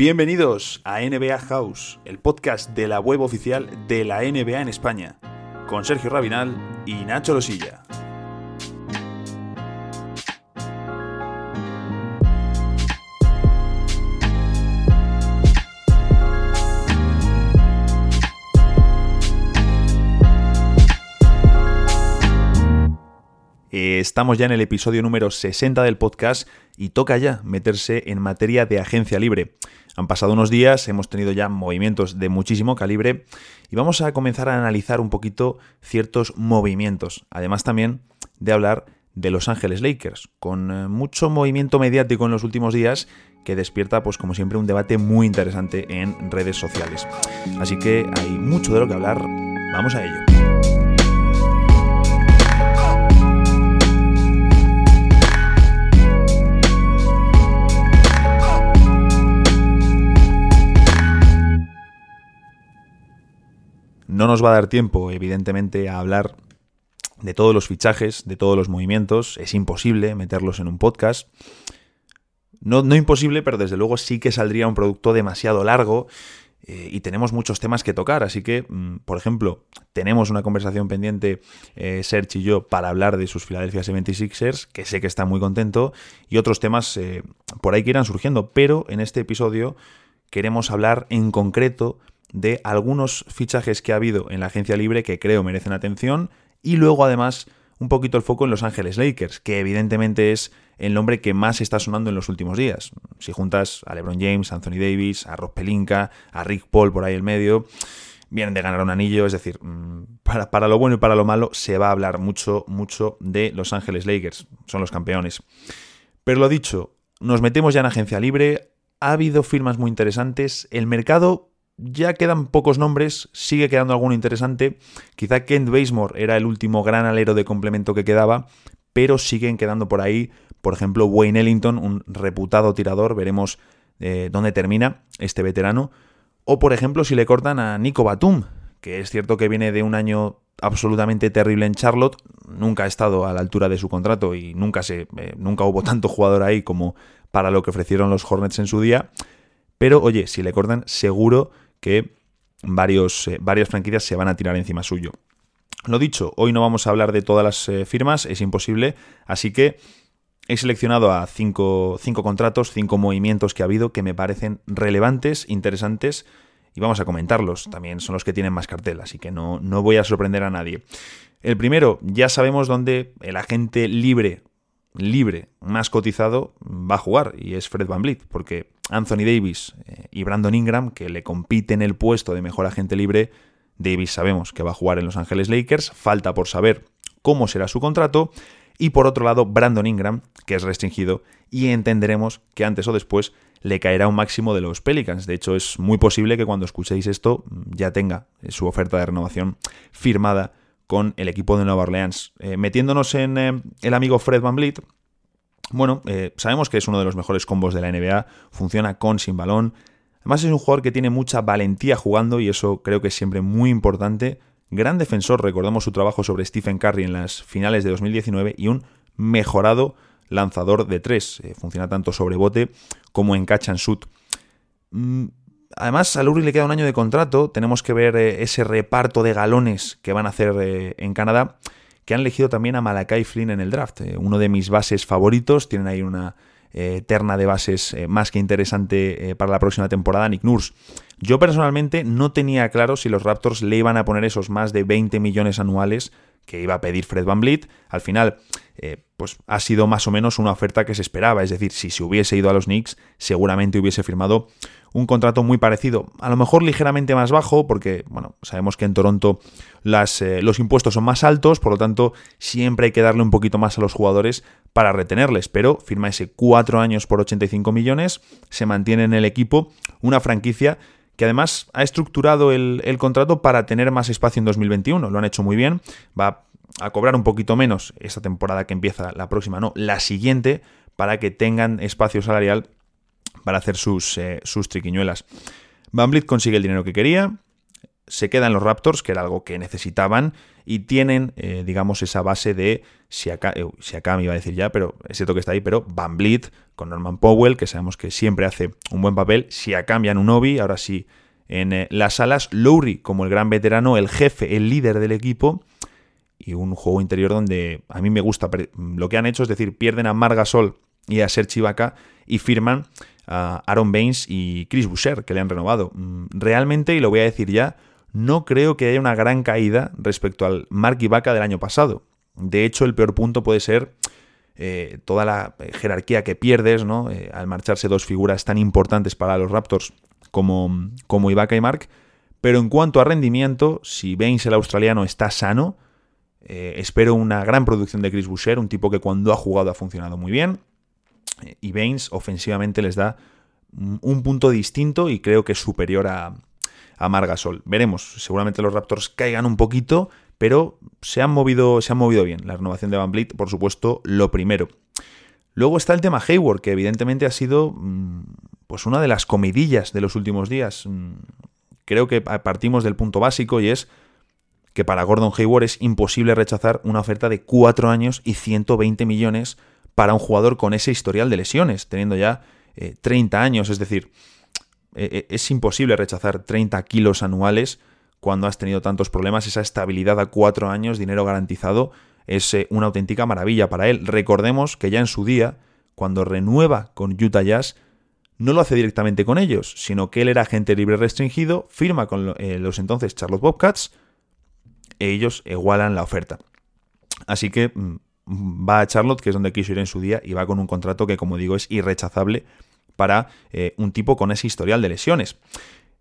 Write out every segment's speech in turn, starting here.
Bienvenidos a NBA House, el podcast de la web oficial de la NBA en España, con Sergio Rabinal y Nacho Losilla. Estamos ya en el episodio número 60 del podcast y toca ya meterse en materia de agencia libre. Han pasado unos días, hemos tenido ya movimientos de muchísimo calibre y vamos a comenzar a analizar un poquito ciertos movimientos. Además también de hablar de Los Ángeles Lakers, con eh, mucho movimiento mediático en los últimos días que despierta, pues como siempre, un debate muy interesante en redes sociales. Así que hay mucho de lo que hablar, vamos a ello. No nos va a dar tiempo, evidentemente, a hablar de todos los fichajes, de todos los movimientos. Es imposible meterlos en un podcast. No, no imposible, pero desde luego sí que saldría un producto demasiado largo eh, y tenemos muchos temas que tocar. Así que, mm, por ejemplo, tenemos una conversación pendiente, eh, Serge y yo, para hablar de sus Philadelphia 76ers, que sé que está muy contento, y otros temas eh, por ahí que irán surgiendo. Pero en este episodio queremos hablar en concreto de algunos fichajes que ha habido en la agencia libre que creo merecen atención y luego además un poquito el foco en Los Ángeles Lakers, que evidentemente es el nombre que más está sonando en los últimos días. Si juntas a LeBron James, a Anthony Davis, a Rob Pelinka, a Rick Paul por ahí en medio, vienen de ganar un anillo, es decir, mm, para, para, lo bueno y para lo malo se va a hablar mucho, mucho de Los Ángeles Lakers, son los campeones. Pero lo dicho, nos metemos ya en agencia libre, ha habido firmas muy interesantes, el mercado ya quedan pocos nombres, sigue quedando alguno interesante. Quizá Kent Basemore era el último gran alero de complemento que quedaba, pero siguen quedando por ahí. Por ejemplo, Wayne Ellington, un reputado tirador, veremos eh, dónde termina este veterano. O por ejemplo, si le cortan a Nico Batum, que es cierto que viene de un año absolutamente terrible en Charlotte, nunca ha estado a la altura de su contrato y nunca, se, eh, nunca hubo tanto jugador ahí como para lo que ofrecieron los Hornets en su día. Pero oye, si le cortan, seguro que varios, eh, varias franquicias se van a tirar encima suyo. Lo dicho, hoy no vamos a hablar de todas las eh, firmas, es imposible, así que he seleccionado a cinco, cinco, contratos, cinco movimientos que ha habido que me parecen relevantes, interesantes y vamos a comentarlos. También son los que tienen más cartel, así que no, no voy a sorprender a nadie. El primero, ya sabemos dónde el agente libre libre más cotizado va a jugar y es Fred Van Vliet, porque Anthony Davis eh, y Brandon Ingram, que le compiten el puesto de mejor agente libre, Davis sabemos que va a jugar en Los Ángeles Lakers, falta por saber cómo será su contrato, y por otro lado Brandon Ingram, que es restringido, y entenderemos que antes o después le caerá un máximo de los Pelicans. De hecho, es muy posible que cuando escuchéis esto ya tenga su oferta de renovación firmada con el equipo de Nueva Orleans. Eh, metiéndonos en eh, el amigo Fred Van Vliet, bueno, eh, sabemos que es uno de los mejores combos de la NBA, funciona con sin balón. Además es un jugador que tiene mucha valentía jugando y eso creo que es siempre muy importante. Gran defensor, recordamos su trabajo sobre Stephen Curry en las finales de 2019 y un mejorado lanzador de tres. funciona tanto sobre bote como en catch and shoot. Mm, Además, a Lowry le queda un año de contrato. Tenemos que ver eh, ese reparto de galones que van a hacer eh, en Canadá. Que han elegido también a Malakai Flynn en el draft. Eh, uno de mis bases favoritos. Tienen ahí una terna de bases más que interesante para la próxima temporada. Nick Nurse. Yo personalmente no tenía claro si los Raptors le iban a poner esos más de 20 millones anuales que iba a pedir Fred Van Vliet. Al final, pues ha sido más o menos una oferta que se esperaba. Es decir, si se hubiese ido a los Knicks, seguramente hubiese firmado un contrato muy parecido, a lo mejor ligeramente más bajo, porque bueno, sabemos que en Toronto las, eh, los impuestos son más altos, por lo tanto siempre hay que darle un poquito más a los jugadores para retenerles, pero firma ese cuatro años por 85 millones, se mantiene en el equipo una franquicia que además ha estructurado el, el contrato para tener más espacio en 2021, lo han hecho muy bien, va a cobrar un poquito menos esta temporada que empieza la próxima, no, la siguiente, para que tengan espacio salarial para hacer sus, eh, sus triquiñuelas. Van consigue el dinero que quería, se queda en los Raptors, que era algo que necesitaban, y tienen, eh, digamos, esa base de si acá, eh, si acá me iba a decir ya, pero es cierto que está ahí, pero Van con Norman Powell, que sabemos que siempre hace un buen papel, si acá un Obi, ahora sí en las alas, Lowry como el gran veterano, el jefe, el líder del equipo, y un juego interior donde a mí me gusta lo que han hecho, es decir, pierden a Margasol y a Serge Ibaka y firman Aaron Baines y Chris Boucher, que le han renovado. Mm, realmente, y lo voy a decir ya, no creo que haya una gran caída respecto al Mark Ibaka del año pasado. De hecho, el peor punto puede ser eh, toda la eh, jerarquía que pierdes, ¿no? Eh, al marcharse dos figuras tan importantes para los Raptors como, como Ibaka y Mark. Pero en cuanto a rendimiento, si Baines el australiano está sano, espero una gran producción de Chris Boucher, un tipo que cuando ha jugado ha funcionado muy bien. Y Baines ofensivamente les da un punto distinto y creo que superior a, a Margasol. Veremos, seguramente los Raptors caigan un poquito, pero se han movido, se han movido bien. La renovación de Van Vliet, por supuesto, lo primero. Luego está el tema Hayward, que evidentemente ha sido mm, pues una de las comidillas de los últimos días. Mm, creo que partimos del punto básico y es que para Gordon Hayward es imposible rechazar una oferta de 4 años y 120 millones para un jugador con ese historial de lesiones, teniendo ya 30 eh, años. Es decir, e, e, es imposible rechazar 30 kilos anuales cuando has tenido tantos problemas. Esa estabilidad a cuatro años, dinero garantizado, es eh, una auténtica maravilla para él. Recordemos que ya en su día, cuando renueva con Utah Jazz, no lo hace directamente con ellos, sino que él era agente libre restringido, firma con eh, los entonces Charlotte Bobcats, e ellos igualan la oferta. Así que mm, va a Charlotte, que es donde quiso ir en su día, y va con un contrato que, como digo, es irrechazable para eh, un tipo con ese historial de lesiones.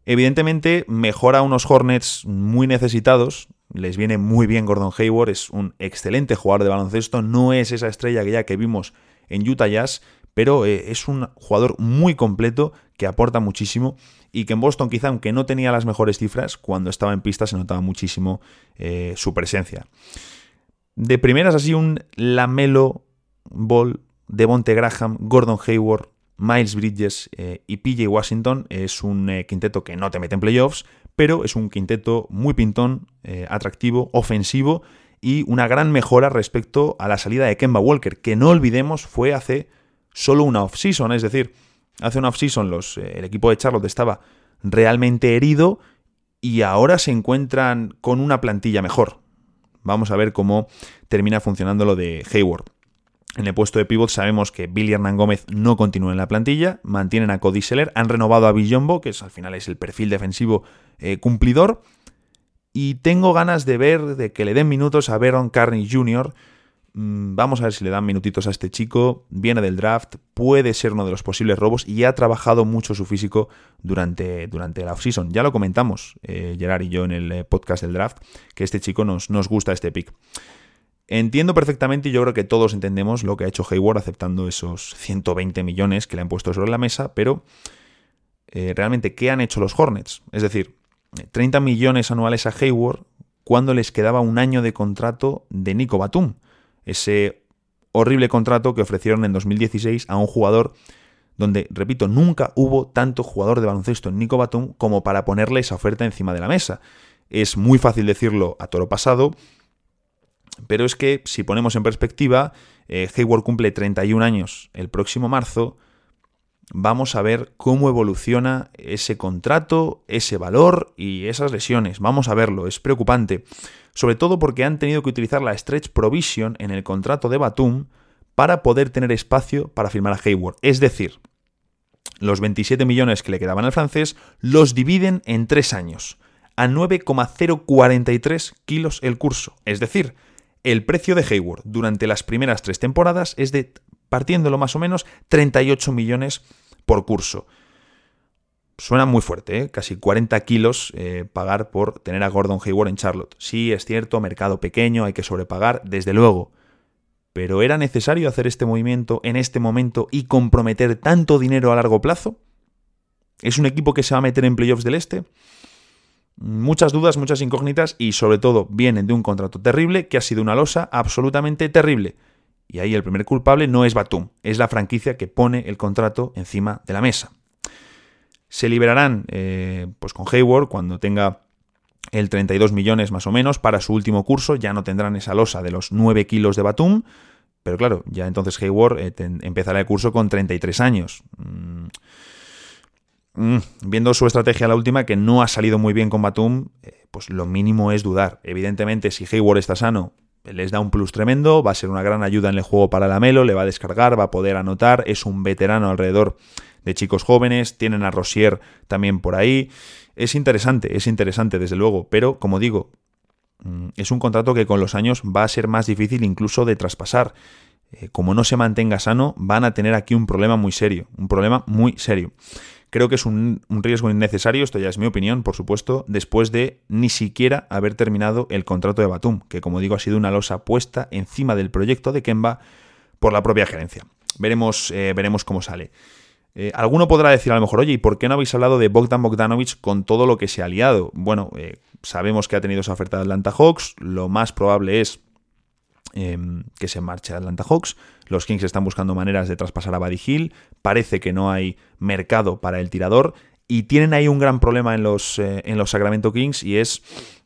Evidentemente mejora unos Hornets muy necesitados, les viene muy bien Gordon Hayward, es un excelente jugador de baloncesto, no es esa estrella que ya que vimos en Utah Jazz, pero eh, es un jugador muy completo que aporta muchísimo y que en Boston quizá aunque no tenía las mejores cifras, cuando estaba en pista se notaba muchísimo eh, su presencia. De primeras así un Lamelo Ball, Devonte Graham, Gordon Hayward, Miles Bridges eh, y PJ Washington es un eh, quinteto que no te mete en playoffs, pero es un quinteto muy pintón, eh, atractivo, ofensivo y una gran mejora respecto a la salida de Kemba Walker, que no olvidemos fue hace solo una off-season, es decir, hace una off-season el equipo de Charlotte estaba realmente herido y ahora se encuentran con una plantilla mejor. Vamos a ver cómo termina funcionando lo de Hayward. En el puesto de pivot sabemos que Billy Hernán Gómez no continúa en la plantilla, mantienen a Cody Seller, han renovado a Villombo, que es, al final es el perfil defensivo eh, cumplidor, y tengo ganas de ver, de que le den minutos a Baron Carney Jr., Vamos a ver si le dan minutitos a este chico. Viene del draft, puede ser uno de los posibles robos y ha trabajado mucho su físico durante, durante la offseason. Ya lo comentamos, eh, Gerard y yo, en el eh, podcast del draft, que este chico nos, nos gusta este pick. Entiendo perfectamente y yo creo que todos entendemos lo que ha hecho Hayward aceptando esos 120 millones que le han puesto sobre la mesa, pero eh, realmente, ¿qué han hecho los Hornets? Es decir, 30 millones anuales a Hayward cuando les quedaba un año de contrato de Nico Batum. Ese horrible contrato que ofrecieron en 2016 a un jugador donde, repito, nunca hubo tanto jugador de baloncesto en Nico Batum como para ponerle esa oferta encima de la mesa. Es muy fácil decirlo a toro pasado, pero es que si ponemos en perspectiva, eh, Hayward cumple 31 años el próximo marzo, vamos a ver cómo evoluciona ese contrato, ese valor y esas lesiones. Vamos a verlo, es preocupante. Sobre todo porque han tenido que utilizar la stretch provision en el contrato de Batum para poder tener espacio para firmar a Hayward. Es decir, los 27 millones que le quedaban al francés los dividen en tres años, a 9,043 kilos el curso. Es decir, el precio de Hayward durante las primeras tres temporadas es de, partiéndolo más o menos, 38 millones por curso. Suena muy fuerte, ¿eh? casi 40 kilos eh, pagar por tener a Gordon Hayward en Charlotte. Sí, es cierto, mercado pequeño, hay que sobrepagar, desde luego. Pero ¿era necesario hacer este movimiento en este momento y comprometer tanto dinero a largo plazo? ¿Es un equipo que se va a meter en playoffs del Este? Muchas dudas, muchas incógnitas y sobre todo vienen de un contrato terrible que ha sido una losa absolutamente terrible. Y ahí el primer culpable no es Batum, es la franquicia que pone el contrato encima de la mesa. Se liberarán eh, pues con Hayward cuando tenga el 32 millones más o menos para su último curso, ya no tendrán esa losa de los 9 kilos de Batum, pero claro, ya entonces Hayward eh, empezará el curso con 33 años. Mm. Mm, viendo su estrategia la última, que no ha salido muy bien con Batum, eh, pues lo mínimo es dudar. Evidentemente, si Hayward está sano, les da un plus tremendo, va a ser una gran ayuda en el juego para la Melo, le va a descargar, va a poder anotar, es un veterano alrededor de chicos jóvenes, tienen a Rosier también por ahí. Es interesante, es interesante desde luego, pero como digo, mm, es un contrato que con los años va a ser más difícil incluso de traspasar. Eh, como no se mantenga sano, van a tener aquí un problema muy serio, un problema muy serio. Creo que es un, riesgo innecesario, esto ya es mi opinión, por supuesto, después de ni siquiera haber terminado el contrato de Batum, que como digo ha sido una losa puesta encima del proyecto de Kemba por la propia gerencia. Veremos, eh, veremos cómo sale. Eh, alguno podrá decir a lo mejor, oye, ¿y por qué no habéis hablado de Bogdan Bogdanovich con todo lo que se ha liado? Bueno, eh, sabemos que ha tenido esa oferta de Atlanta Hawks, lo más probable es em, que se marche a Atlanta Hawks. Los Kings están buscando maneras de traspasar a Buddy Hill, parece que no hay mercado para el tirador y tienen ahí un gran problema en los, eh, en los Sacramento Kings y es,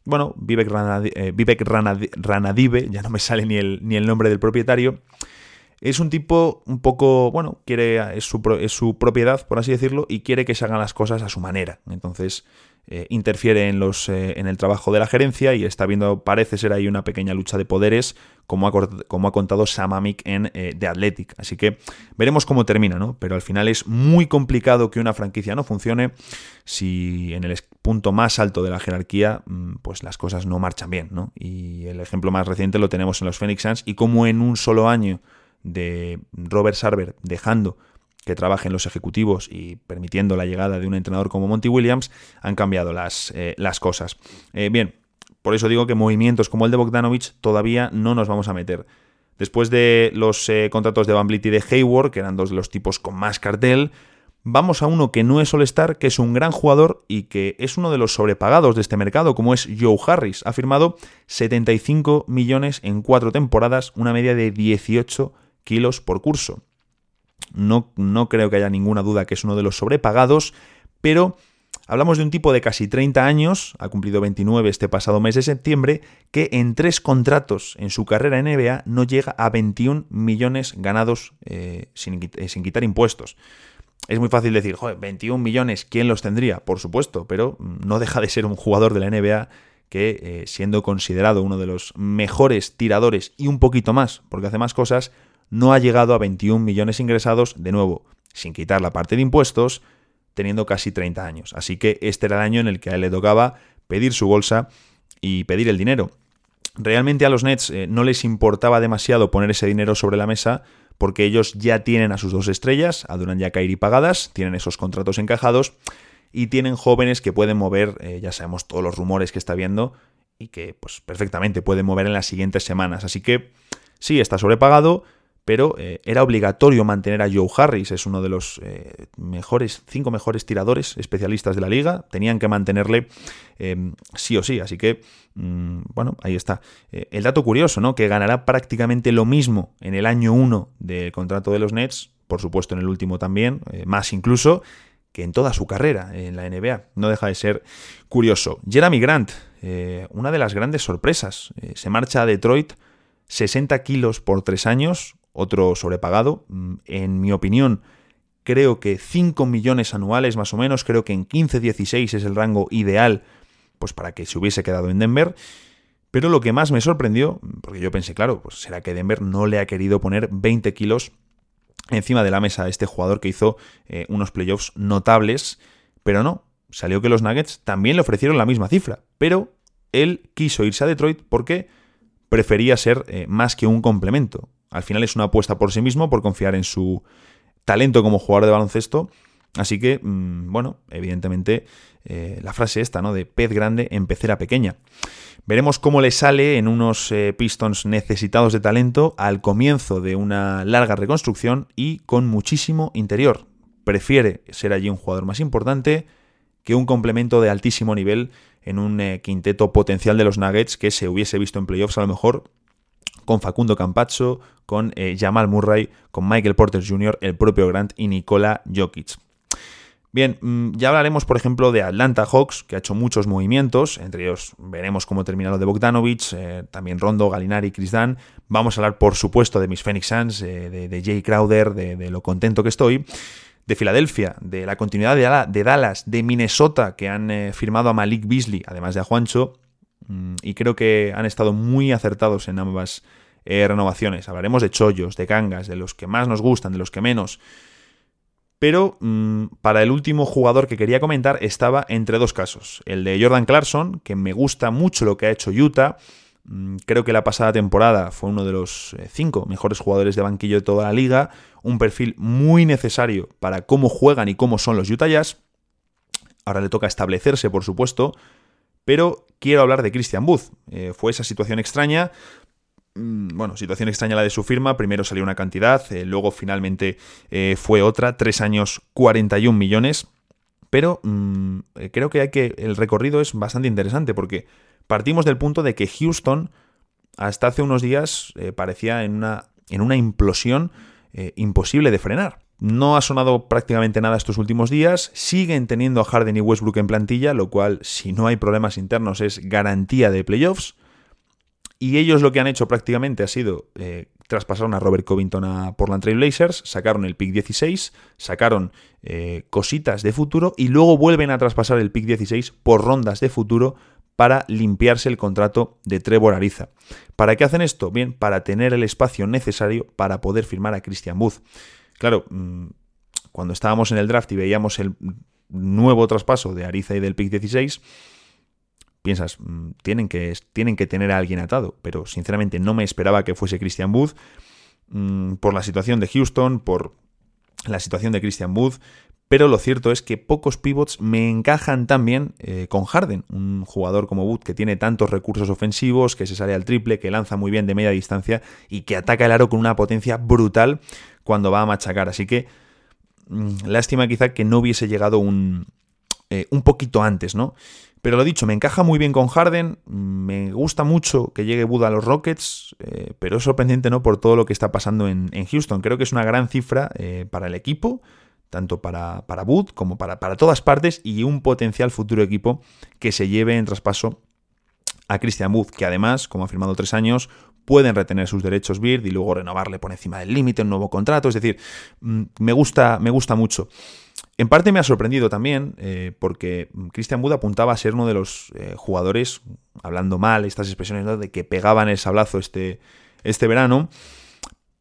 bueno, Vivek, Ranadive, ya no me sale ni el, ni el nombre del propietario, es un tipo un poco, bueno, quiere, es su, es su, propiedad, por así decirlo, y quiere que se hagan las cosas a su manera. Entonces, eh, interfiere en, los, eh, en el trabajo de la gerencia y está viendo, parece ser ahí una pequeña lucha de poderes, como ha, como ha contado Sam Amick en eh, The Athletic. Así que veremos cómo termina, ¿no? Pero al final es muy complicado que una franquicia no funcione si en el punto más alto de la jerarquía, mm, pues las cosas no marchan bien, ¿no? Y el ejemplo más reciente lo tenemos en los Phoenix Suns y como en un solo año de Robert Sarver dejando que trabajen los ejecutivos y permitiendo la llegada de un entrenador como Monty Williams, han cambiado las, eh, las cosas. Eh, bien, por eso digo que movimientos como el de Bogdanovich todavía no nos vamos a meter. Después de los eh, contratos de Van y de Hayward, que eran dos de los tipos con más cartel, vamos a uno que no es All-Star, que es un gran jugador y que es uno de los sobrepagados de este mercado, como es Joe Harris. Ha firmado 75 millones en cuatro temporadas, una media de 18 kilos por curso. No, no creo que haya ninguna duda que es uno de los sobrepagados, pero hablamos de un tipo de casi 30 años, ha cumplido 29 este pasado mes de septiembre, que en tres contratos en su carrera en NBA no llega a 21 millones ganados eh, sin, eh, sin, quitar impuestos. Es muy fácil decir, joder, 21 millones, ¿quién los tendría? Por supuesto, pero no deja de ser un jugador de la NBA que, eh, siendo considerado uno de los mejores tiradores y un poquito más, porque hace más cosas, no ha llegado a 21 millones ingresados, de nuevo, sin quitar la parte de impuestos, teniendo casi 30 años. Así que este era el año en el que a él le tocaba pedir su bolsa y pedir el dinero. Realmente a los Nets eh, no les importaba demasiado poner ese dinero sobre la mesa porque ellos ya tienen a sus dos estrellas, a Duran y pagadas, tienen esos contratos encajados y tienen jóvenes que pueden mover, eh, ya sabemos todos los rumores que está viendo y que pues perfectamente pueden mover en las siguientes semanas. Así que sí, está sobrepagado, pero eh, era obligatorio mantener a Joe Harris, es uno de los eh, mejores, cinco mejores tiradores especialistas de la liga, tenían que mantenerle em, sí o sí, así que, mm, bueno, ahí está. Eh, el dato curioso, ¿no? Que ganará prácticamente lo mismo en el año 1 del contrato de los Nets, por supuesto en el último también, más incluso, que en toda su carrera en la NBA. No deja de ser curioso. Jeremy Grant, una de las grandes sorpresas, se marcha a Detroit. 60 kilos por tres años, otro sobrepagado. Mm, en mi opinión, creo que 5 millones anuales más o menos, creo que en 15-16 es el rango ideal pues para que se hubiese quedado en Denver. Pero lo que más me sorprendió, porque yo pensé, claro, pues será que Denver no le ha querido poner 20 kilos encima de la mesa a este jugador que hizo eh, unos playoffs notables, pero no, salió que los Nuggets también le ofrecieron la misma cifra, pero él quiso irse a Detroit porque prefería ser eh, más que un complemento. Al final es una apuesta por sí mismo, por confiar en su talento como jugador de baloncesto. Así que, mm, bueno, evidentemente eh, la frase esta, ¿no? De pez grande en pecera pequeña. Veremos cómo le sale en unos eh, Pistons necesitados de talento al comienzo de una larga reconstrucción y con muchísimo interior. Prefiere ser allí un jugador más importante que un complemento de altísimo nivel en un eh, quinteto potencial de los Nuggets que se hubiese visto en playoffs a lo mejor con Facundo Campazzo, con eh, Jamal Murray, con Michael Porter Jr., el propio Grant y Nikola Jokic. Bien, mm, ya hablaremos, por ejemplo, de Atlanta Hawks, que ha hecho muchos movimientos, entre ellos veremos cómo termina lo de Bogdanovich, eh, también Rondo, Galinari, Chris Dan. Vamos a hablar, por supuesto, de mis Phoenix Suns, eh, de, Jay Crowder, de, lo contento que estoy, de Filadelfia, de la continuidad de, Dallas, de Minnesota, que han firmado a Malik Beasley, además de a Juancho, y creo que han estado muy acertados en ambas renovaciones. Hablaremos de chollos, de gangas, de los que más nos gustan, de los que menos. Pero mm, para el último jugador que quería comentar estaba entre dos casos. El de Jordan Clarkson, que me gusta mucho lo que ha hecho Utah. Mm, creo que la pasada temporada fue uno de los eh, cinco mejores jugadores de banquillo de toda la liga. Un perfil muy necesario para cómo juegan y cómo son los Utah Jazz. Ahora le toca establecerse, por supuesto. Pero quiero hablar de Christian Booth. Eh, fue esa situación extraña Mm, bueno, situación extraña la de su firma. Primero salió una cantidad, eh, luego finalmente eh, fue otra. Tres años, 41 millones. Pero mm, creo que, hay que el recorrido es bastante interesante porque partimos del punto de que Houston hasta hace unos días parecía en una, en una implosión imposible de frenar. No ha sonado prácticamente nada estos últimos días. Siguen teniendo a Harden y Westbrook en plantilla, lo cual, si no hay problemas internos, es garantía de playoffs. Y ellos lo que han hecho prácticamente ha sido eh, traspasaron a Robert Covington a Portland Trail Blazers, sacaron el pick 16, sacaron eh, cositas de futuro y luego vuelven a traspasar el pick 16 por rondas de futuro para limpiarse el contrato de Trevor Ariza. ¿Para qué hacen esto? Bien, para tener el espacio necesario para poder firmar a Christian Booth. Claro, mm, cuando estábamos en el draft y veíamos el nuevo traspaso de Ariza y del pick 16, piensas, mm, tienen que, tienen que tener a alguien atado, pero sinceramente no me esperaba que fuese Christian Booth mm, por la situación de Houston, por la situación de Christian Booth, pero lo cierto es que pocos pivots me encajan tan bien eh, con Harden, un jugador como Booth que tiene tantos recursos ofensivos, que se sale al triple, que lanza muy bien de media distancia y que ataca el aro con una potencia brutal cuando va a machacar. Así que mm, lástima quizá que no hubiese llegado un, eh, un poquito antes, ¿no? Pero lo dicho, me encaja muy bien con Harden, me gusta mucho que llegue Buda a los Rockets, eh, pero es sorprendente ¿no? por todo lo que está pasando en, Houston. Creo que es una gran cifra eh, para el equipo, tanto para, para Bud como para, para todas partes, y un potencial futuro equipo que se lleve en traspaso a Christian Booth, que además, como ha firmado tres años, pueden retener sus derechos Bird y luego renovarle por encima del límite un nuevo contrato. Es decir, mm, me gusta, me gusta mucho. En parte me ha sorprendido también, eh, porque Christian Wood apuntaba a ser uno de los eh, jugadores, hablando mal, estas expresiones de que pegaban el sablazo este, este verano,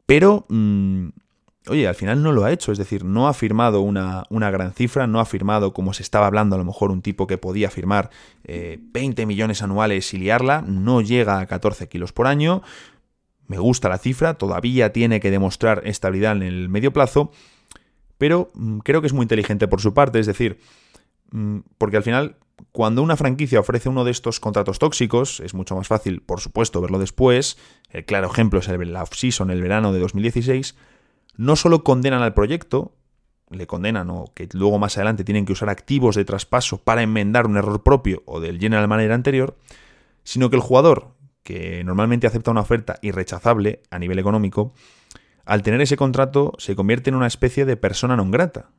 pero, mm, oye, al final no lo ha hecho, es decir, no ha firmado una, una, gran cifra, no ha firmado, como se estaba hablando, a lo mejor un tipo que podía firmar 20 eh, millones anuales y liarla, no llega a 14 kilos por año, me gusta la cifra, todavía tiene que demostrar estabilidad en el medio plazo, pero mm, creo que es muy inteligente por su parte, es decir, mm, porque al final, cuando una franquicia ofrece uno de estos contratos tóxicos, es mucho más fácil, por supuesto, verlo después. El claro ejemplo es el off-season, el verano de 2016. No solo condenan al proyecto, le condenan o que luego más adelante tienen que usar activos de traspaso para enmendar un error propio o del general manager anterior, sino que el jugador, que normalmente acepta una oferta irrechazable a nivel económico, al tener ese contrato se convierte en una especie de persona non grata.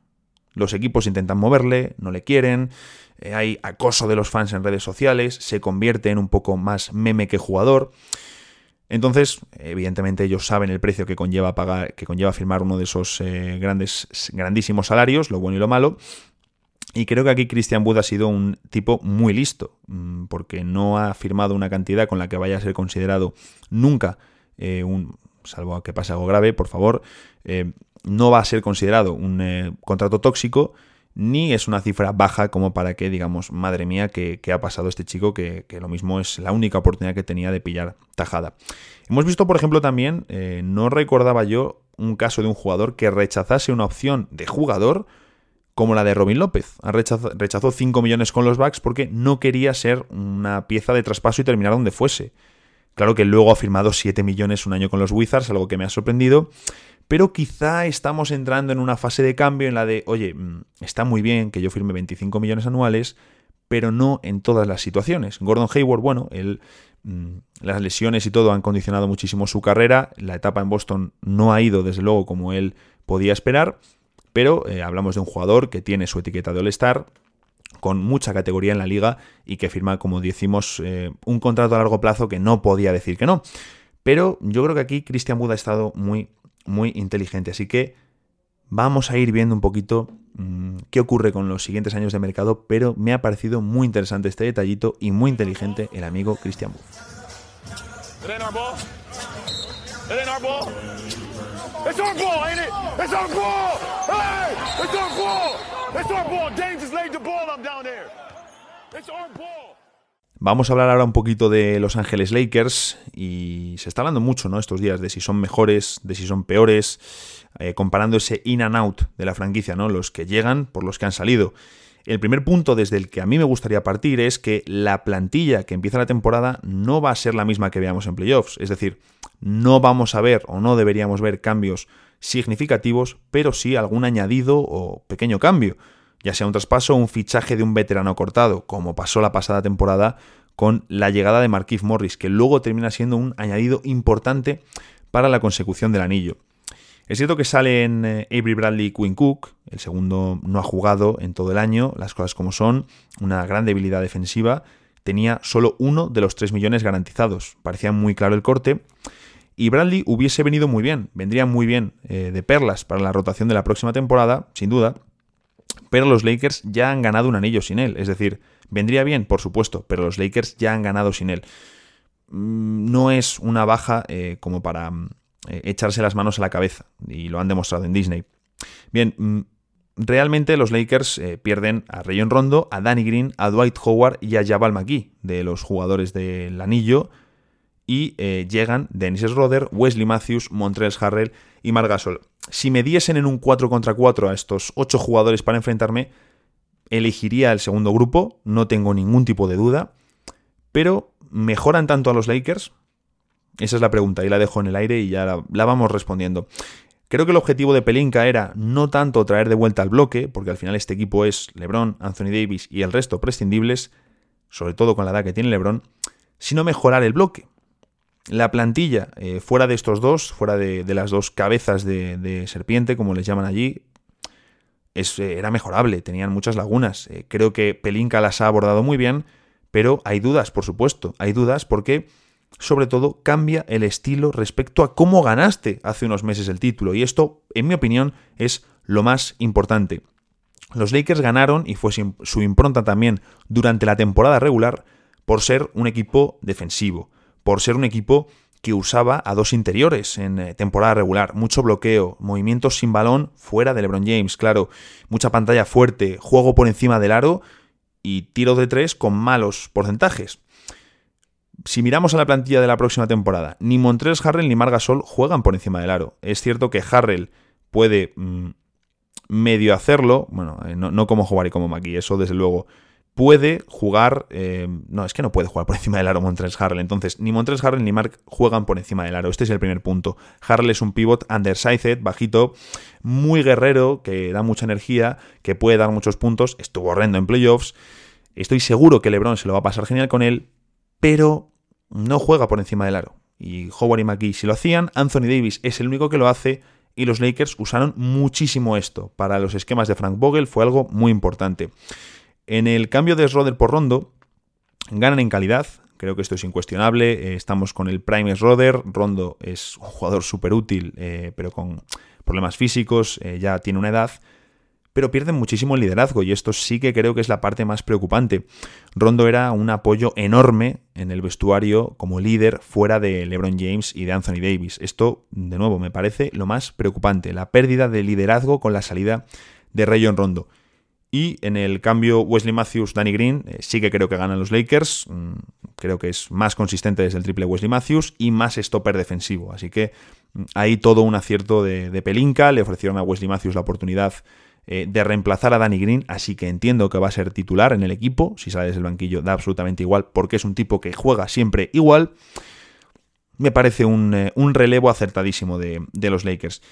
Los equipos intentan moverle, no le quieren, eh, hay acoso de los fans en redes sociales, se convierte en un poco más meme que jugador. Entonces, evidentemente ellos saben el precio que conlleva pagar, que conlleva firmar uno de esos eh, grandes, grandísimos salarios, lo bueno y lo malo. Y creo que aquí Christian Wood ha sido un tipo muy listo, mm, porque no ha firmado una cantidad con la que vaya a ser considerado nunca eh, un, salvo que pase algo grave, por favor, eh, no va a ser considerado un contrato tóxico, ni es una cifra baja como para que digamos, madre mía, que, ha pasado este chico, que, lo mismo es la única oportunidad que tenía de pillar tajada. Hemos visto, por ejemplo, también, eh, no recordaba yo un caso de un jugador que rechazase una opción de jugador como la de Robin López. Rechazó 5 millones con los Bucks porque no quería ser una pieza de traspaso y terminar donde fuese. Claro que luego ha firmado 7 millones un año con los Wizards, algo que me ha sorprendido. Pero quizá estamos entrando en una fase de cambio en la de, oye, mm, está muy bien que yo firme 25 millones anuales, pero no en todas las situaciones. Gordon Hayward, bueno, él, mm, las lesiones y todo han condicionado muchísimo su carrera. La etapa en Boston no ha ido, desde luego, como él podía esperar. pero eh, hablamos de un jugador que tiene su etiqueta de All-Star, con mucha categoría en la liga y que firma, como decimos, eh, un contrato a largo plazo que no podía decir que no. Pero yo creo que aquí Christian Wood ha estado muy, muy inteligente, así que vamos a ir viendo un poquito mm, qué ocurre con los siguientes años de mercado, pero me ha parecido muy interesante este detallito y muy inteligente el amigo Christian Wood. Vamos a hablar ahora un poquito de Los Ángeles Lakers y se está hablando mucho ¿no? estos días de si son mejores, de si son peores, eh, comparando ese in and out de la franquicia, ¿no? los que llegan por los que han salido. El primer punto desde el que a mí me gustaría partir es que la plantilla que empieza la temporada no va a ser la misma que veamos en playoffs. Es decir, no vamos a ver o no deberíamos ver cambios significativos, pero sí algún añadido o pequeño cambio, ya sea un traspaso o un fichaje de un veterano cortado, como pasó la pasada temporada con la llegada de Marquise Morris, que luego termina siendo un añadido importante para la consecución del anillo. Es cierto que salen eh, Avery Bradley y Quinn Cook, el segundo no ha jugado en todo el año, las cosas como son, una gran debilidad defensiva, tenía solo uno de los 3 millones garantizados, parecía muy claro el corte, y Bradley hubiese venido muy bien, vendría muy bien eh, de perlas para la rotación de la próxima temporada, sin duda, pero los Lakers ya han ganado un anillo sin él, es decir, vendría bien, por supuesto, pero los Lakers ya han ganado sin él. Mm, no es una baja eh, como para eh, echarse las manos a la cabeza, y lo han demostrado en Disney. Bien, mm, realmente los Lakers eh, pierden a Rayon Rondo, a Danny Green, a Dwight Howard y a Jabal McGee, de los jugadores del anillo, y eh, llegan Dennis Schroeder, Wesley Matthews, Montrell Harrell y Margasol. Si me diesen en un 4 contra 4 a estos 8 jugadores para enfrentarme, elegiría el segundo grupo, no tengo ningún tipo de duda, pero ¿mejoran tanto a los Lakers? Esa es la pregunta y la dejo en el aire y ya la, vamos respondiendo. Creo que el objetivo de Pelinka era no tanto traer de vuelta al bloque, porque al final este equipo es LeBron, Anthony Davis y el resto prescindibles, sobre todo con la edad que tiene LeBron, sino mejorar el bloque. La plantilla, eh, fuera de estos dos, fuera de, las dos cabezas de, serpiente, como les llaman allí, eh, era mejorable, tenían muchas lagunas. Eh, creo que Pelinka las ha abordado muy bien, pero hay dudas, por supuesto. Hay dudas porque sobre todo, cambia el estilo respecto a cómo ganaste hace unos meses el título. Y esto, en mi opinión, es lo más importante. Los Lakers ganaron, y fue su impronta también durante la temporada regular, por ser un equipo defensivo, por ser un equipo que usaba a dos interiores en eh, temporada regular, mucho bloqueo, movimientos sin balón fuera de LeBron James, claro, mucha pantalla fuerte, juego por encima del aro y tiro de tres con malos porcentajes si miramos a la plantilla de la próxima temporada, ni Montres Harrell ni Margasol juegan por encima del aro. Es cierto que Harrell puede mm, medio hacerlo, bueno, eh, no, como jugar y como Maki, eso desde luego. Puede jugar. Eh, no, es que no puede jugar por encima del aro Montres Harrell. Entonces, ni Montres Harrell ni Mark juegan por encima del aro. Este es el primer punto. Harrell es un pivot undersized, bajito, muy guerrero, que da mucha energía, que puede dar muchos puntos. Estuvo horrendo en playoffs. Estoy seguro que LeBron se lo va a pasar genial con él, pero no juega por encima del aro. Y Howard y McGee si lo hacían, Anthony Davis es el único que lo hace y los Lakers usaron muchísimo esto. Para los esquemas de Frank Vogel fue algo muy importante. En el cambio de Schroeder por Rondo, ganan en calidad, creo que esto es incuestionable. Eh, estamos con el Prime Schroeder, Rondo es un jugador súper útil, eh, pero con problemas físicos, eh, ya tiene una edad pero pierden muchísimo el liderazgo y esto sí que creo que es la parte más preocupante. Rondo era un apoyo enorme en el vestuario como líder fuera de LeBron James y de Anthony Davis. Esto, de nuevo, me parece lo más preocupante, la pérdida de liderazgo con la salida de Rayon Rondo. Y en el cambio Wesley Matthews, Danny Green, eh, sí que creo que ganan los Lakers. Mm, creo que es más consistente desde el triple Wesley Matthews y más stopper defensivo. Así que mm, ahí todo un acierto de, de Pelinka. Le ofrecieron a Wesley Matthews la oportunidad eh, de reemplazar a Danny Green, así que entiendo que va a ser titular en el equipo. Si sale del banquillo, da absolutamente igual, porque es un tipo que juega siempre igual. Me parece un, eh, relevo acertadísimo de, los Lakers.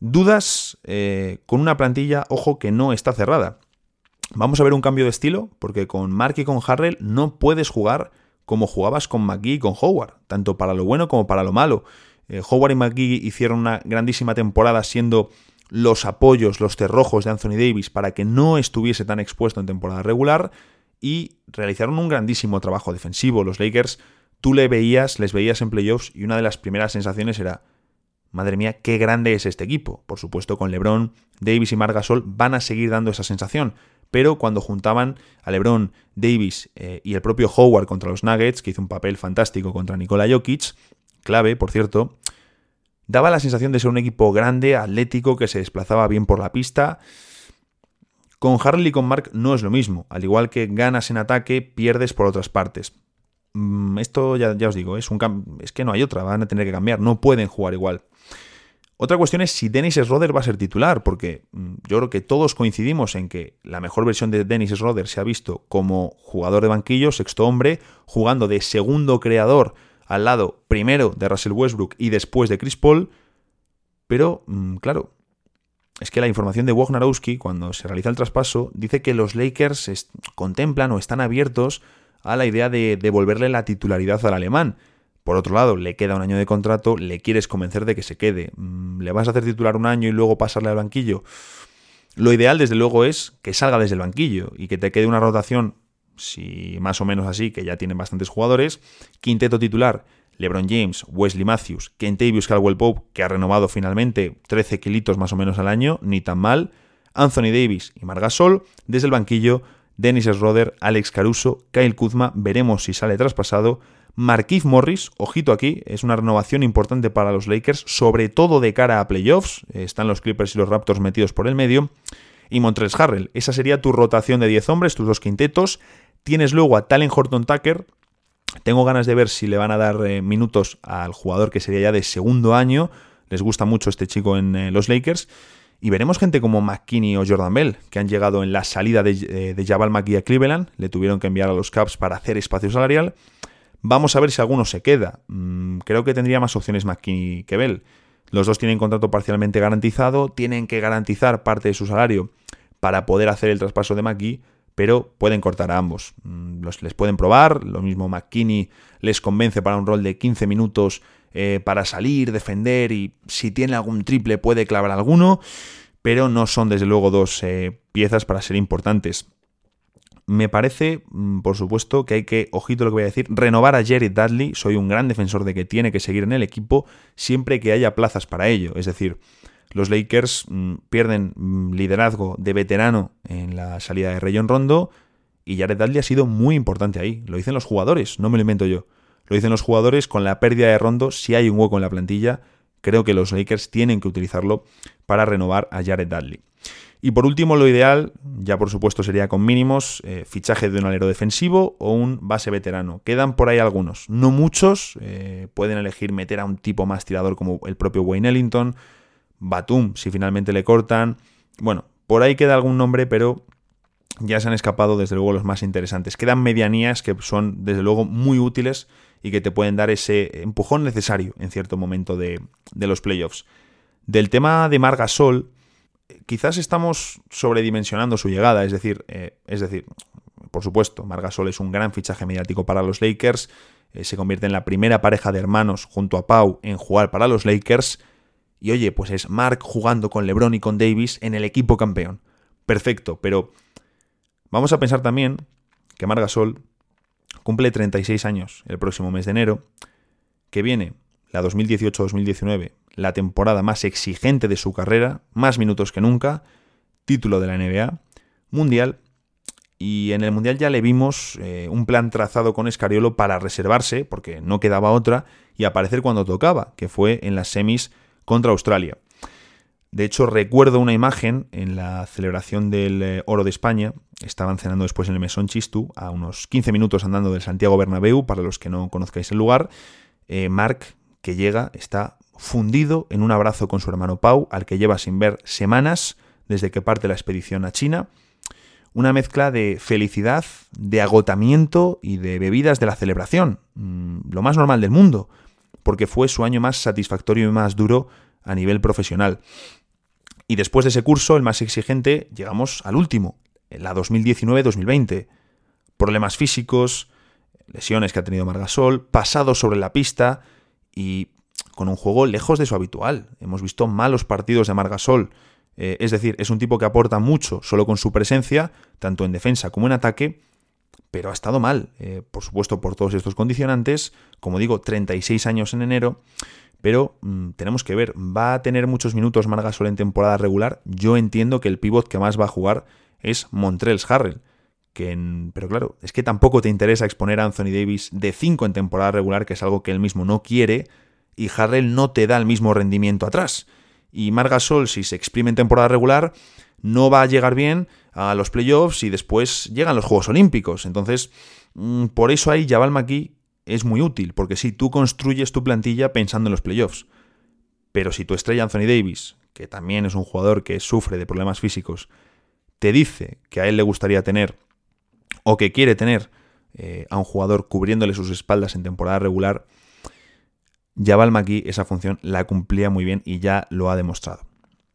Dudas eh, con una plantilla, ojo, que no está cerrada. Vamos a ver un cambio de estilo, porque con Mark y con Harrell no puedes jugar como jugabas con McGee y con Howard, tanto para lo bueno como para lo malo. Howard y McGee hicieron una grandísima temporada siendo los apoyos, los cerrojos de Anthony Davis para que no estuviese tan expuesto en temporada regular y realizaron un grandísimo trabajo defensivo. Los Lakers, tú le veías, les veías en playoffs y una de las primeras sensaciones era, madre mía, qué grande es este equipo. Por supuesto, con LeBron, Davis y Margasol van a seguir dando esa sensación. Pero cuando juntaban a LeBron, Davis eh, y el propio Howard contra los Nuggets, que hizo un papel fantástico contra Nikola Jokic, clave, por cierto, daba la sensación de ser un equipo grande, atlético, que se desplazaba bien por la pista. Con Harley y con Mark no es lo mismo. Al igual que ganas en ataque, pierdes por otras partes. Mm, esto ya, os digo, es, un es que no hay otra, van a tener que cambiar, no pueden jugar igual. Otra cuestión es si Dennis Schroeder va a ser titular, porque mm, yo creo que todos coincidimos en que la mejor versión de Dennis Schroeder se ha visto como jugador de banquillo, sexto hombre, jugando de segundo creador al lado primero de Russell Westbrook y después de Chris Paul, pero mm, claro, es que la información de Wojnarowski, cuando se realiza el traspaso, dice que los Lakers contemplan o están abiertos a la idea de devolverle la titularidad al alemán. Por otro lado, le queda un año de contrato, le quieres convencer de que se quede. Mm, ¿Le vas a hacer titular un año y luego pasarle al banquillo? Lo ideal, desde luego, es que salga desde el banquillo y que te quede una rotación si más o menos así, que ya tienen bastantes jugadores. Quinteto titular, LeBron James, Wesley Matthews, Kentavious Caldwell Pope, que ha renovado finalmente 13 kilitos más o menos al año, ni tan mal. Anthony Davis y Margasol. Desde el banquillo, Dennis Schroeder, Alex Caruso, Kyle Kuzma, veremos si sale traspasado. Marquise Morris, ojito aquí, es una renovación importante para los Lakers, sobre todo de cara a playoffs. Están los Clippers y los Raptors metidos por el medio. Y Montres Harrell, esa sería tu rotación de 10 hombres, tus dos quintetos. Tienes luego a Talen Horton Tucker. Tengo ganas de ver si le van a dar eh, minutos al jugador que sería ya de segundo año. Les gusta mucho este chico en eh, los Lakers. Y veremos gente como McKinney o Jordan Bell, que han llegado en la salida de, eh, de Jabal McGee a Cleveland. Le tuvieron que enviar a los Caps para hacer espacio salarial. Vamos a ver si alguno se queda. Mm, creo que tendría más opciones McKinney que Bell. Los dos tienen contrato parcialmente garantizado, tienen que garantizar parte de su salario para poder hacer el traspaso de McGee pero pueden cortar a ambos. Mm, los, les pueden probar, lo mismo McKinney les convence para un rol de 15 minutos eh, para salir, defender y si tiene algún triple puede clavar alguno, pero no son desde luego dos eh, piezas para ser importantes. Me parece, mm, por supuesto, que hay que, ojito lo que voy a decir, renovar a Jerry Dudley. Soy un gran defensor de que tiene que seguir en el equipo siempre que haya plazas para ello. Es decir, los Lakers mm, pierden mm, liderazgo de veterano en la salida de Rayon Rondo y Jared Dudley ha sido muy importante ahí. Lo dicen los jugadores, no me lo invento yo. Lo dicen los jugadores con la pérdida de Rondo, si hay un hueco en la plantilla, creo que los Lakers tienen que utilizarlo para renovar a Jared Dudley. Y por último, lo ideal, ya por supuesto sería con mínimos, eh, fichaje de un alero defensivo o un base veterano. Quedan por ahí algunos, no muchos, eh, pueden elegir meter a un tipo más tirador como el propio Wayne Ellington, Batum, si finalmente le cortan. Bueno, por ahí queda algún nombre, pero ya se han escapado desde luego los más interesantes. Quedan medianías que son desde luego muy útiles y que te pueden dar ese empujón necesario en cierto momento de, los playoffs. Del tema de Margasol, quizás estamos sobredimensionando su llegada, es decir, eh, es decir, por supuesto, Margasol es un gran fichaje mediático para los Lakers, eh, se convierte en la primera pareja de hermanos junto a Pau en jugar para los Lakers, y oye, pues es Mark jugando con LeBron y con Davis en el equipo campeón. Perfecto, pero vamos a pensar también que Marc Gasol cumple 36 años el próximo mes de enero, que viene la 2018-2019, la temporada más exigente de su carrera, más minutos que nunca, título de la NBA, Mundial, y en el Mundial ya le vimos eh, un plan trazado con Escariolo para reservarse, porque no quedaba otra, y aparecer cuando tocaba, que fue en las semis contra Australia. De hecho, recuerdo una imagen en la celebración del eh, Oro de España. Estaban cenando después en el Mesón Chistu, a unos 15 minutos andando del Santiago Bernabéu, para los que no conozcáis el lugar. Eh, Mark, que llega, está fundido en un abrazo con su hermano Pau, al que lleva sin ver semanas desde que parte la expedición a China. Una mezcla de felicidad, de agotamiento y de bebidas de la celebración. Mm, lo más normal del mundo porque fue su año más satisfactorio y más duro a nivel profesional. Y después de ese curso, el más exigente, llegamos al último, la 2019-2020. Problemas físicos, lesiones que ha tenido Margasol, pasado sobre la pista y con un juego lejos de su habitual. Hemos visto malos partidos de Margasol, Eh, es decir, es un tipo que aporta mucho solo con su presencia, tanto en defensa como en ataque, pero ha estado mal, eh, por supuesto, por todos estos condicionantes. Como digo, 36 años en enero, pero mm, tenemos que ver, ¿va a tener muchos minutos Margasol en temporada regular? Yo entiendo que el pivot que más va a jugar es Montrells Harrell. Que pero claro, es que tampoco te interesa exponer a Anthony Davis de 5 en temporada regular, que es algo que él mismo no quiere, y Harrell no te da el mismo rendimiento atrás. Y Margasol, si se exprime en temporada regular, no va a llegar bien a los playoffs y después llegan los Juegos Olímpicos. Entonces, mm, por eso ahí Jabal McGee es muy útil, porque si tú construyes tu plantilla pensando en los playoffs. Pero si tu estrella Anthony Davis, que también es un jugador que sufre de problemas físicos, te dice que a él le gustaría tener o que quiere tener eh, a un jugador cubriéndole sus espaldas en temporada regular, Jabal McGee esa función la cumplía muy bien y ya lo ha demostrado.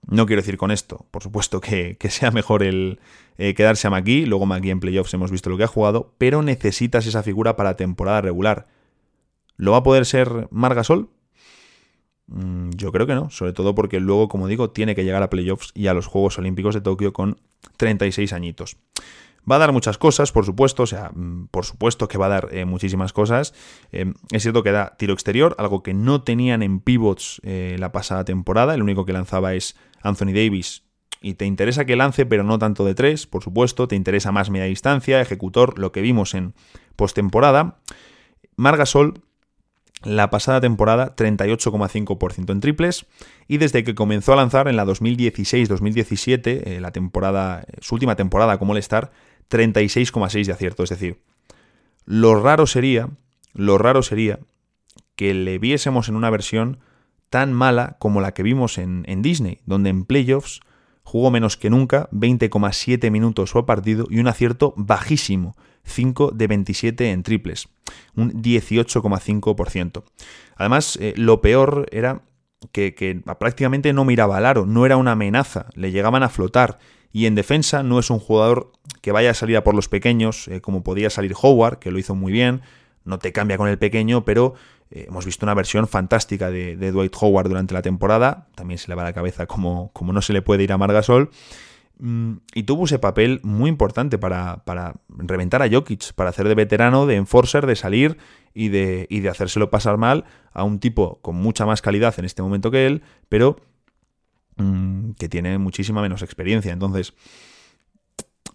No quiero decir con esto, por supuesto, que, sea mejor el eh, quedarse a McGee, luego McGee en playoffs hemos visto lo que ha jugado, pero necesitas esa figura para temporada regular. ¿Lo va a poder ser Margasol? Mm, yo creo que no, sobre todo porque luego, como digo, tiene que llegar a playoffs y a los Juegos Olímpicos de Tokio con 36 añitos. Va a dar muchas cosas, por supuesto, o sea, mm, por supuesto que va a dar eh, muchísimas cosas. Eh, es cierto que da tiro exterior, algo que no tenían en pivots la pasada temporada. El único que lanzaba es Anthony Davis. Y te interesa que lance, pero no tanto de tres, por supuesto. Te interesa más media distancia, ejecutor, lo que vimos en postemporada. Margasol, la pasada temporada, 38,5% en triples. Y desde que comenzó a lanzar en la 2016-2017, la temporada, su última temporada como All-Star, 36,6 de acierto. Es decir, lo raro sería, lo raro sería que le viésemos en una versión tan mala como la que vimos en, Disney, donde en playoffs jugó menos que nunca, 20,7 minutos por partido y un acierto bajísimo, 5 de 27 en triples, un 18,5%. Además, eh, lo peor era que, prácticamente no miraba al aro, no era una amenaza, le llegaban a flotar y en defensa no es un jugador que vaya a salir a por los pequeños, eh, como podía salir Howard, que lo hizo muy bien. No te cambia con el pequeño, pero eh, hemos visto una versión fantástica de, Dwight Howard durante la temporada. También se le va la cabeza como, como no se le puede ir a Margasol. Mm, y tuvo ese papel muy importante para, para, reventar a Jokic, para hacer de veterano, de enforcer, de salir y de, y de hacérselo pasar mal a un tipo con mucha más calidad en este momento que él, pero Mm, que tiene muchísima menos experiencia. Entonces,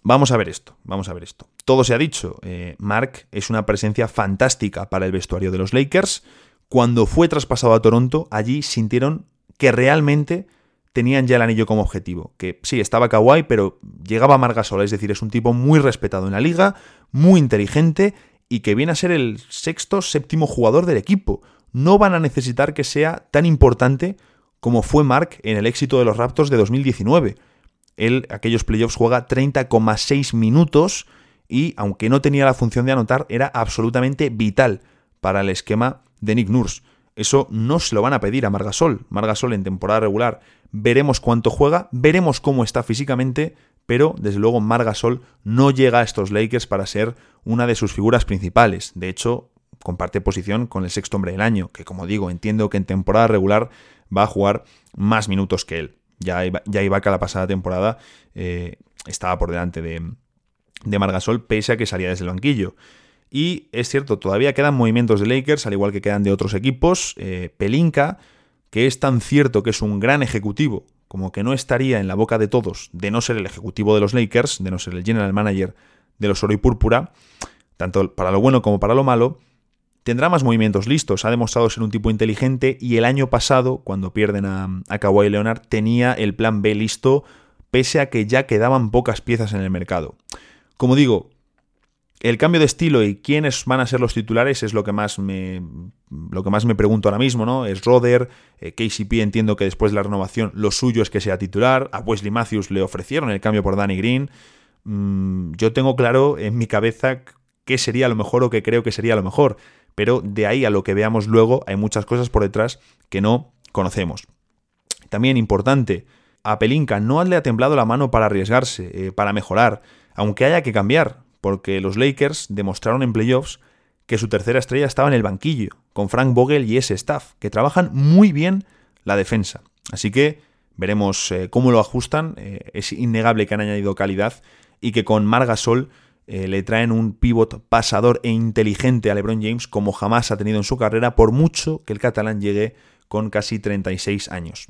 vamos a ver esto, vamos a ver esto. Todo se ha dicho, eh, Mark es una presencia fantástica para el vestuario de los Lakers. Cuando fue traspasado a Toronto, allí sintieron que realmente tenían ya el anillo como objetivo. Que sí, estaba Kawhi, pero llegaba Margasol, es decir, es un tipo muy respetado en la liga, muy inteligente y que viene a ser el sexto, séptimo jugador del equipo. No van a necesitar que sea tan importante como fue Mark en el éxito de los Raptors de 2019. Él, aquellos playoffs, juega 30,6 minutos y, aunque no tenía la función de anotar, era absolutamente vital para el esquema de Nick Nurse. Eso no se lo van a pedir a Margasol. Margasol en temporada regular veremos cuánto juega, veremos cómo está físicamente, pero desde luego Margasol no llega a estos Lakers para ser una de sus figuras principales. De hecho, comparte posición con el sexto hombre del año, que como digo, entiendo que en temporada regular va a jugar más minutos que él. Ya, ya Ibaka la pasada temporada eh, estaba por delante de, de Margasol, pese a que salía desde el banquillo. Y es cierto, todavía quedan movimientos de Lakers, al igual que quedan de otros equipos. Eh, Pelinka, que es tan cierto que es un gran ejecutivo, como que no estaría en la boca de todos de no ser el ejecutivo de los Lakers, de no ser el general manager de los Oro y Púrpura, tanto para lo bueno como para lo malo, tendrá más movimientos listos. Ha demostrado ser un tipo inteligente y el año pasado, cuando pierden a, a Kawhi Leonard, tenía el plan B listo, pese a que ya quedaban pocas piezas en el mercado. Como digo, el cambio de estilo y quiénes van a ser los titulares es lo que más me, lo que más me pregunto ahora mismo, ¿no? Es Roder, eh, KCP entiendo que después de la renovación lo suyo es que sea titular, a Wesley Matthews le ofrecieron el cambio por Danny Green. Mm, yo tengo claro en mi cabeza qué sería lo mejor o qué creo que sería lo mejor pero de ahí a lo que veamos luego hay muchas cosas por detrás que no conocemos. También importante, a Pelinka no le ha temblado la mano para arriesgarse, eh, para mejorar, aunque haya que cambiar, porque los Lakers demostraron en playoffs que su tercera estrella estaba en el banquillo, con Frank Vogel y ese staff, que trabajan muy bien la defensa. Así que Veremos eh, cómo lo ajustan. Eh, es innegable que han añadido calidad y que con Margasol eh, le traen un pivot pasador e inteligente a LeBron James como jamás ha tenido en su carrera, por mucho que el catalán llegue con casi 36 años.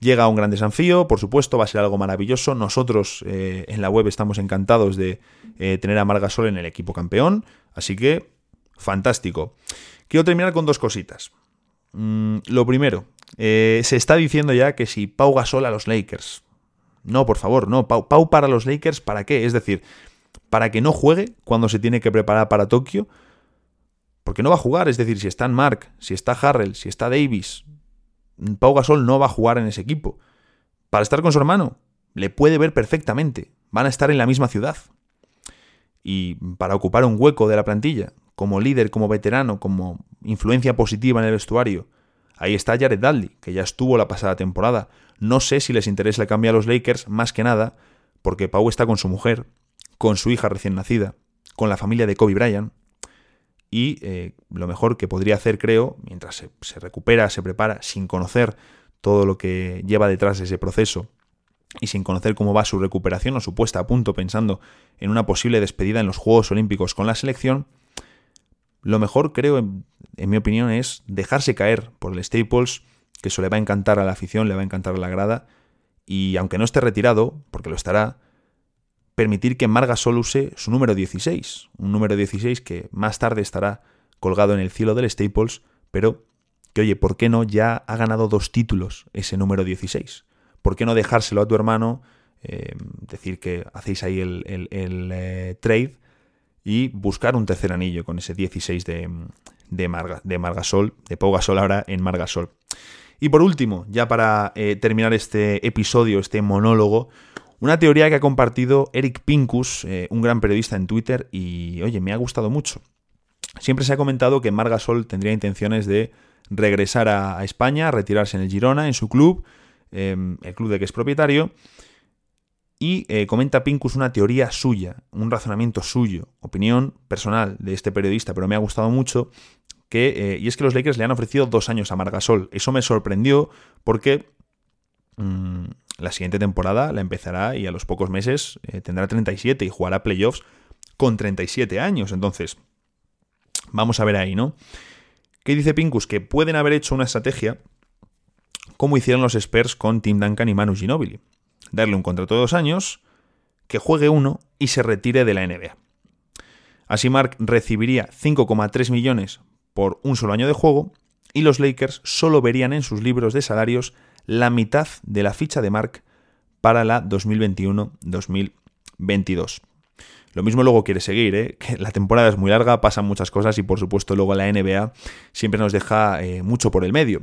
Llega un gran desafío, por supuesto, va a ser algo maravilloso. Nosotros en la web estamos encantados de tener a Margasol en el equipo campeón, así que fantástico. Quiero terminar con dos cositas. Mm, lo primero, eh, se está diciendo ya que si Pau Gasol a los Lakers. No, por favor, no. Pau, Pau para los Lakers, ¿para qué? Es decir, para que no juegue cuando se tiene que preparar para Tokio. Porque no va a jugar, es decir, si está Mark, si está Harrell, si está Davis, Pau Gasol no va a jugar en ese equipo. Para estar con su hermano, le puede ver perfectamente. Van a estar en la misma ciudad. Y para ocupar un hueco de la plantilla, como líder, como veterano, como influencia positiva en el vestuario. Ahí está Jared Dudley, que ya estuvo la pasada temporada. No sé si les interesa el cambio a los Lakers, más que nada, porque Pau está con su mujer, con su hija recién nacida, con la familia de Kobe Bryant. Y eh, lo mejor que podría hacer, creo, mientras se, recupera, se prepara, sin conocer todo lo que lleva detrás de ese proceso, y sin conocer cómo va su recuperación o su puesta a punto pensando en una posible despedida en los Juegos Olímpicos con la selección, lo mejor, creo, en, mi opinión, es dejarse caer por el Staples, que eso le va a encantar a la afición, le va a encantar a la grada, y aunque no esté retirado, porque lo estará, permitir que Marga Sol use su número 16, un número 16 que más tarde estará colgado en el cielo del Staples, pero que oye, ¿por qué no ya ha ganado dos títulos ese número 16? ¿Por qué no dejárselo a tu hermano? Eh, decir que hacéis ahí el, eh, trade y buscar un tercer anillo con ese 16 de, de, Marga, de Margasol, de Pau ahora en Margasol. Y por último, ya para eh, terminar este episodio, este monólogo, una teoría que ha compartido Eric Pincus, eh, un gran periodista en Twitter, y oye, me ha gustado mucho. Siempre se ha comentado que Margasol tendría intenciones de regresar a, España, retirarse en el Girona, en su club, em, el club de que es propietario, y eh, comenta Pincus una teoría suya, un razonamiento suyo, opinión personal de este periodista, pero me ha gustado mucho, que, eh, y es que los Lakers le han ofrecido dos años a Margasol. Eso me sorprendió porque mm, la siguiente temporada la empezará y a los pocos meses eh, tendrá 37 y jugará playoffs con 37 años. Entonces, vamos a ver ahí, ¿no? ¿Qué dice Pincus? Que pueden haber hecho una estrategia como hicieron los Spurs con Tim Duncan y Manu Ginobili darle un contrato de dos años, que juegue uno y se retire de la NBA. Así Mark recibiría 5,3 millones por un solo año de juego y los Lakers solo verían en sus libros de salarios la mitad de la ficha de Mark para la 2021-2022. Lo mismo luego quiere seguir, ¿eh? que la temporada es muy larga, pasan muchas cosas y por supuesto luego la NBA siempre nos deja eh, mucho por el medio.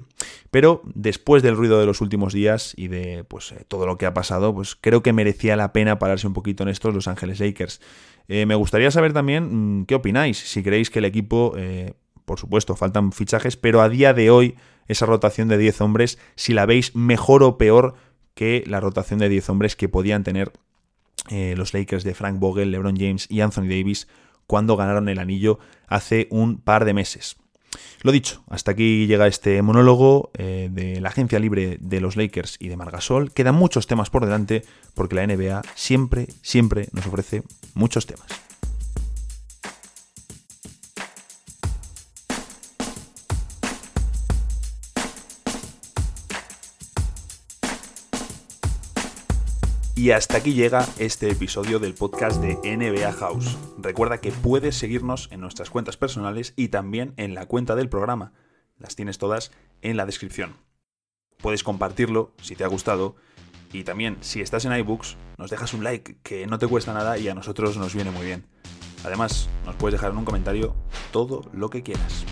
Pero después del ruido de los últimos días y de pues, eh, todo lo que ha pasado, pues creo que merecía la pena pararse un poquito en estos Los Ángeles Lakers. me gustaría saber también mm, qué opináis, si creéis que el equipo, por supuesto, faltan fichajes, pero a día de hoy esa rotación de 10 hombres, si la veis mejor o peor que la rotación de 10 hombres que podían tener eh, los Lakers de Frank Vogel, LeBron James y Anthony Davis cuando ganaron el anillo hace un par de meses. Lo dicho, hasta aquí llega este monólogo eh, de la agencia libre de los Lakers y de Margasol. Quedan muchos temas por delante porque la NBA siempre, siempre nos ofrece muchos temas. Y hasta aquí llega este episodio del podcast de NBA House. Recuerda que puedes seguirnos en nuestras cuentas personales y también en la cuenta del programa. Las tienes todas en la descripción. Puedes compartirlo si te ha gustado y también si estás en iBooks nos dejas un like que no te cuesta nada y a nosotros nos viene muy bien. Además, nos puedes dejar en un comentario todo lo que quieras.